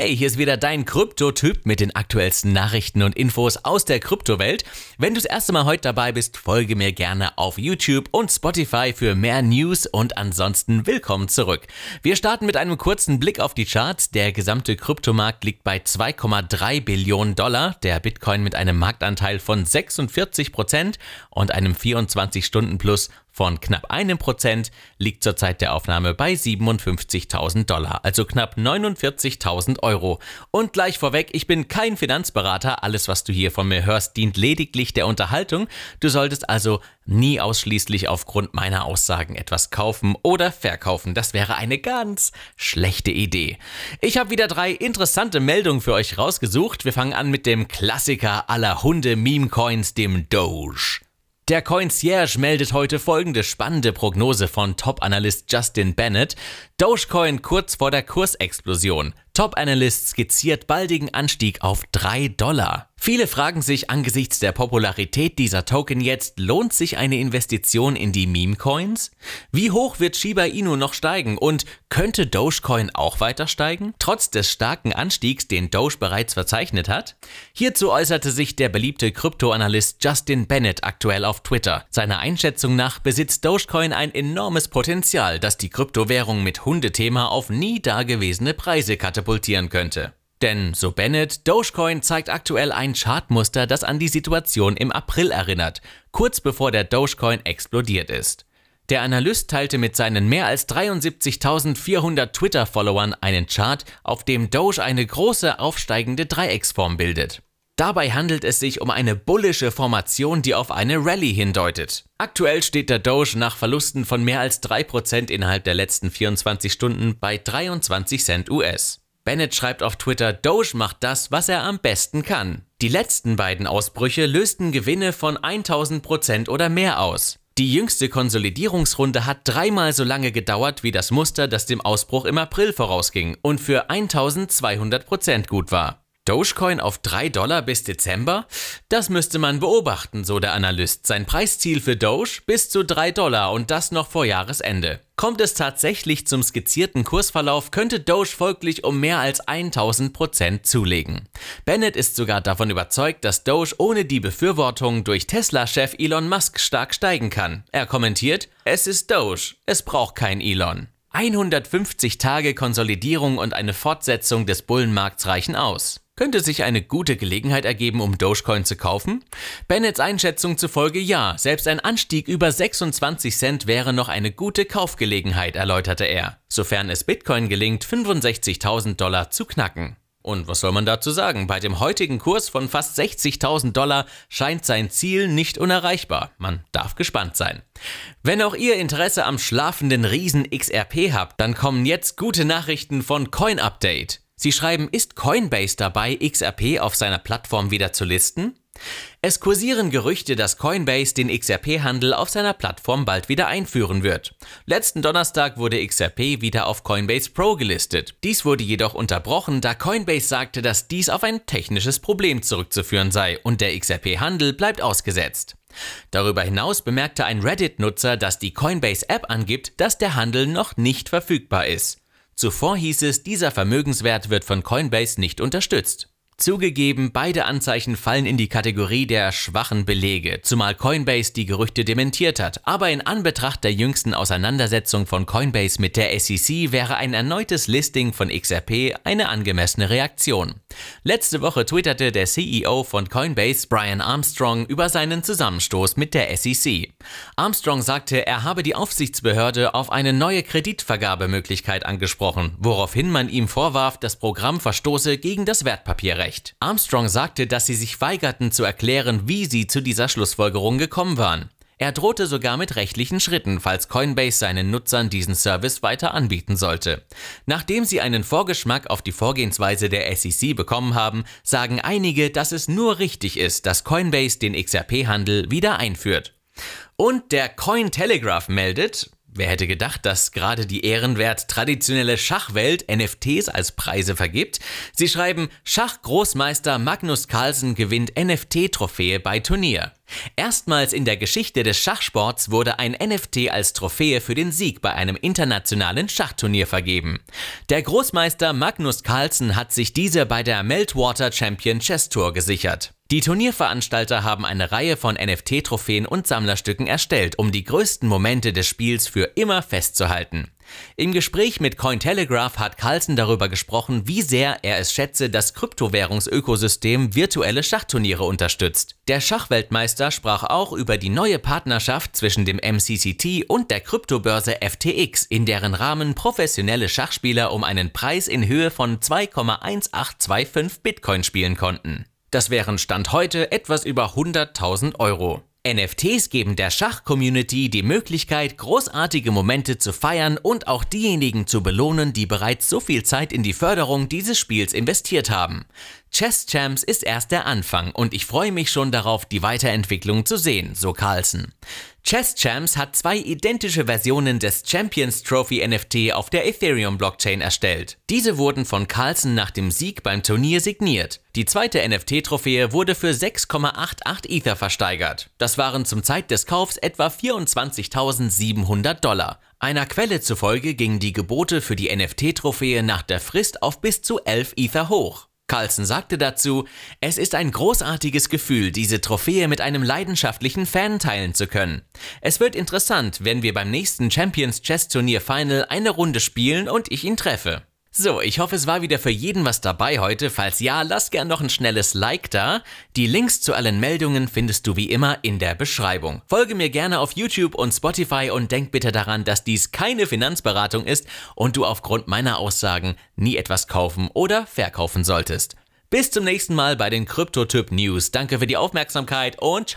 Hey, hier ist wieder dein Krypto-Typ mit den aktuellsten Nachrichten und Infos aus der Kryptowelt. Wenn du das erste Mal heute dabei bist, folge mir gerne auf YouTube und Spotify für mehr News und ansonsten willkommen zurück. Wir starten mit einem kurzen Blick auf die Charts. Der gesamte Kryptomarkt liegt bei 2,3 Billionen Dollar, der Bitcoin mit einem Marktanteil von 46 Prozent und einem 24-Stunden-Plus von knapp einem Prozent liegt zur Zeit der Aufnahme bei 57.000 Dollar, also knapp 49.000 Euro. Und gleich vorweg, ich bin kein Finanzberater, alles was du hier von mir hörst, dient lediglich der Unterhaltung. Du solltest also nie ausschließlich aufgrund meiner Aussagen etwas kaufen oder verkaufen. Das wäre eine ganz schlechte Idee. Ich habe wieder drei interessante Meldungen für euch rausgesucht. Wir fangen an mit dem Klassiker aller Hunde-Meme-Coins, dem Doge. Der Coincierge meldet heute folgende spannende Prognose von Top-Analyst Justin Bennett. Dogecoin kurz vor der Kursexplosion. Top-Analyst skizziert baldigen Anstieg auf 3 Dollar. Viele fragen sich angesichts der Popularität dieser Token jetzt, lohnt sich eine Investition in die Meme-Coins? Wie hoch wird Shiba Inu noch steigen und könnte Dogecoin auch weiter steigen, trotz des starken Anstiegs, den Doge bereits verzeichnet hat? Hierzu äußerte sich der beliebte Kryptoanalyst Justin Bennett aktuell auf Twitter. Seiner Einschätzung nach besitzt Dogecoin ein enormes Potenzial, das die Kryptowährung mit Hundethema auf nie dagewesene Preise katapultieren könnte. Denn, so Bennett, Dogecoin zeigt aktuell ein Chartmuster, das an die Situation im April erinnert, kurz bevor der Dogecoin explodiert ist. Der Analyst teilte mit seinen mehr als 73.400 Twitter-Followern einen Chart, auf dem Doge eine große aufsteigende Dreiecksform bildet. Dabei handelt es sich um eine bullische Formation, die auf eine Rallye hindeutet. Aktuell steht der Doge nach Verlusten von mehr als 3% innerhalb der letzten 24 Stunden bei 23 Cent US. Bennett schreibt auf Twitter, Doge macht das, was er am besten kann. Die letzten beiden Ausbrüche lösten Gewinne von 1000% oder mehr aus. Die jüngste Konsolidierungsrunde hat dreimal so lange gedauert wie das Muster, das dem Ausbruch im April vorausging und für 1200% gut war. Dogecoin auf 3 Dollar bis Dezember? Das müsste man beobachten, so der Analyst. Sein Preisziel für Doge bis zu 3 Dollar und das noch vor Jahresende. Kommt es tatsächlich zum skizzierten Kursverlauf, könnte Doge folglich um mehr als 1000 Prozent zulegen. Bennett ist sogar davon überzeugt, dass Doge ohne die Befürwortung durch Tesla-Chef Elon Musk stark steigen kann. Er kommentiert, es ist Doge, es braucht kein Elon. 150 Tage Konsolidierung und eine Fortsetzung des Bullenmarkts reichen aus. Könnte sich eine gute Gelegenheit ergeben, um Dogecoin zu kaufen? Bennetts Einschätzung zufolge ja, selbst ein Anstieg über 26 Cent wäre noch eine gute Kaufgelegenheit, erläuterte er, sofern es Bitcoin gelingt, 65.000 Dollar zu knacken. Und was soll man dazu sagen? Bei dem heutigen Kurs von fast 60.000 Dollar scheint sein Ziel nicht unerreichbar. Man darf gespannt sein. Wenn auch ihr Interesse am schlafenden Riesen XRP habt, dann kommen jetzt gute Nachrichten von Coin Update. Sie schreiben, ist Coinbase dabei, XRP auf seiner Plattform wieder zu listen? Es kursieren Gerüchte, dass Coinbase den XRP-Handel auf seiner Plattform bald wieder einführen wird. Letzten Donnerstag wurde XRP wieder auf Coinbase Pro gelistet. Dies wurde jedoch unterbrochen, da Coinbase sagte, dass dies auf ein technisches Problem zurückzuführen sei und der XRP-Handel bleibt ausgesetzt. Darüber hinaus bemerkte ein Reddit-Nutzer, dass die Coinbase-App angibt, dass der Handel noch nicht verfügbar ist. Zuvor hieß es, dieser Vermögenswert wird von Coinbase nicht unterstützt. Zugegeben, beide Anzeichen fallen in die Kategorie der schwachen Belege, zumal Coinbase die Gerüchte dementiert hat. Aber in Anbetracht der jüngsten Auseinandersetzung von Coinbase mit der SEC wäre ein erneutes Listing von XRP eine angemessene Reaktion. Letzte Woche twitterte der CEO von Coinbase, Brian Armstrong, über seinen Zusammenstoß mit der SEC. Armstrong sagte, er habe die Aufsichtsbehörde auf eine neue Kreditvergabemöglichkeit angesprochen, woraufhin man ihm vorwarf, das Programm verstoße gegen das Wertpapierrecht. Recht. Armstrong sagte, dass sie sich weigerten zu erklären, wie sie zu dieser Schlussfolgerung gekommen waren. Er drohte sogar mit rechtlichen Schritten, falls Coinbase seinen Nutzern diesen Service weiter anbieten sollte. Nachdem sie einen Vorgeschmack auf die Vorgehensweise der SEC bekommen haben, sagen einige, dass es nur richtig ist, dass Coinbase den XRP-Handel wieder einführt. Und der Cointelegraph meldet, Wer hätte gedacht, dass gerade die ehrenwert traditionelle Schachwelt NFTs als Preise vergibt? Sie schreiben, Schachgroßmeister Magnus Carlsen gewinnt NFT-Trophäe bei Turnier. Erstmals in der Geschichte des Schachsports wurde ein NFT als Trophäe für den Sieg bei einem internationalen Schachturnier vergeben. Der Großmeister Magnus Carlsen hat sich diese bei der Meltwater Champion Chess Tour gesichert. Die Turnierveranstalter haben eine Reihe von NFT-Trophäen und Sammlerstücken erstellt, um die größten Momente des Spiels für immer festzuhalten. Im Gespräch mit Cointelegraph hat Carlsen darüber gesprochen, wie sehr er es schätze, dass Kryptowährungsökosystem virtuelle Schachturniere unterstützt. Der Schachweltmeister sprach auch über die neue Partnerschaft zwischen dem MCCT und der Kryptobörse FTX, in deren Rahmen professionelle Schachspieler um einen Preis in Höhe von 2,1825 Bitcoin spielen konnten. Das wären Stand heute etwas über 100.000 Euro. NFTs geben der Schach-Community die Möglichkeit, großartige Momente zu feiern und auch diejenigen zu belohnen, die bereits so viel Zeit in die Förderung dieses Spiels investiert haben. Chess Champs ist erst der Anfang und ich freue mich schon darauf, die Weiterentwicklung zu sehen, so Carlsen. Chess Champs hat zwei identische Versionen des Champions Trophy NFT auf der Ethereum Blockchain erstellt. Diese wurden von Carlsen nach dem Sieg beim Turnier signiert. Die zweite NFT-Trophäe wurde für 6,88 Ether versteigert. Das waren zum Zeit des Kaufs etwa 24.700 Dollar. Einer Quelle zufolge gingen die Gebote für die NFT-Trophäe nach der Frist auf bis zu 11 Ether hoch. Carlson sagte dazu, es ist ein großartiges Gefühl, diese Trophäe mit einem leidenschaftlichen Fan teilen zu können. Es wird interessant, wenn wir beim nächsten Champions Chess Turnier Final eine Runde spielen und ich ihn treffe. So, ich hoffe, es war wieder für jeden was dabei heute. Falls ja, lass gern noch ein schnelles Like da. Die Links zu allen Meldungen findest du wie immer in der Beschreibung. Folge mir gerne auf YouTube und Spotify und denk bitte daran, dass dies keine Finanzberatung ist und du aufgrund meiner Aussagen nie etwas kaufen oder verkaufen solltest. Bis zum nächsten Mal bei den Kryptotyp News. Danke für die Aufmerksamkeit und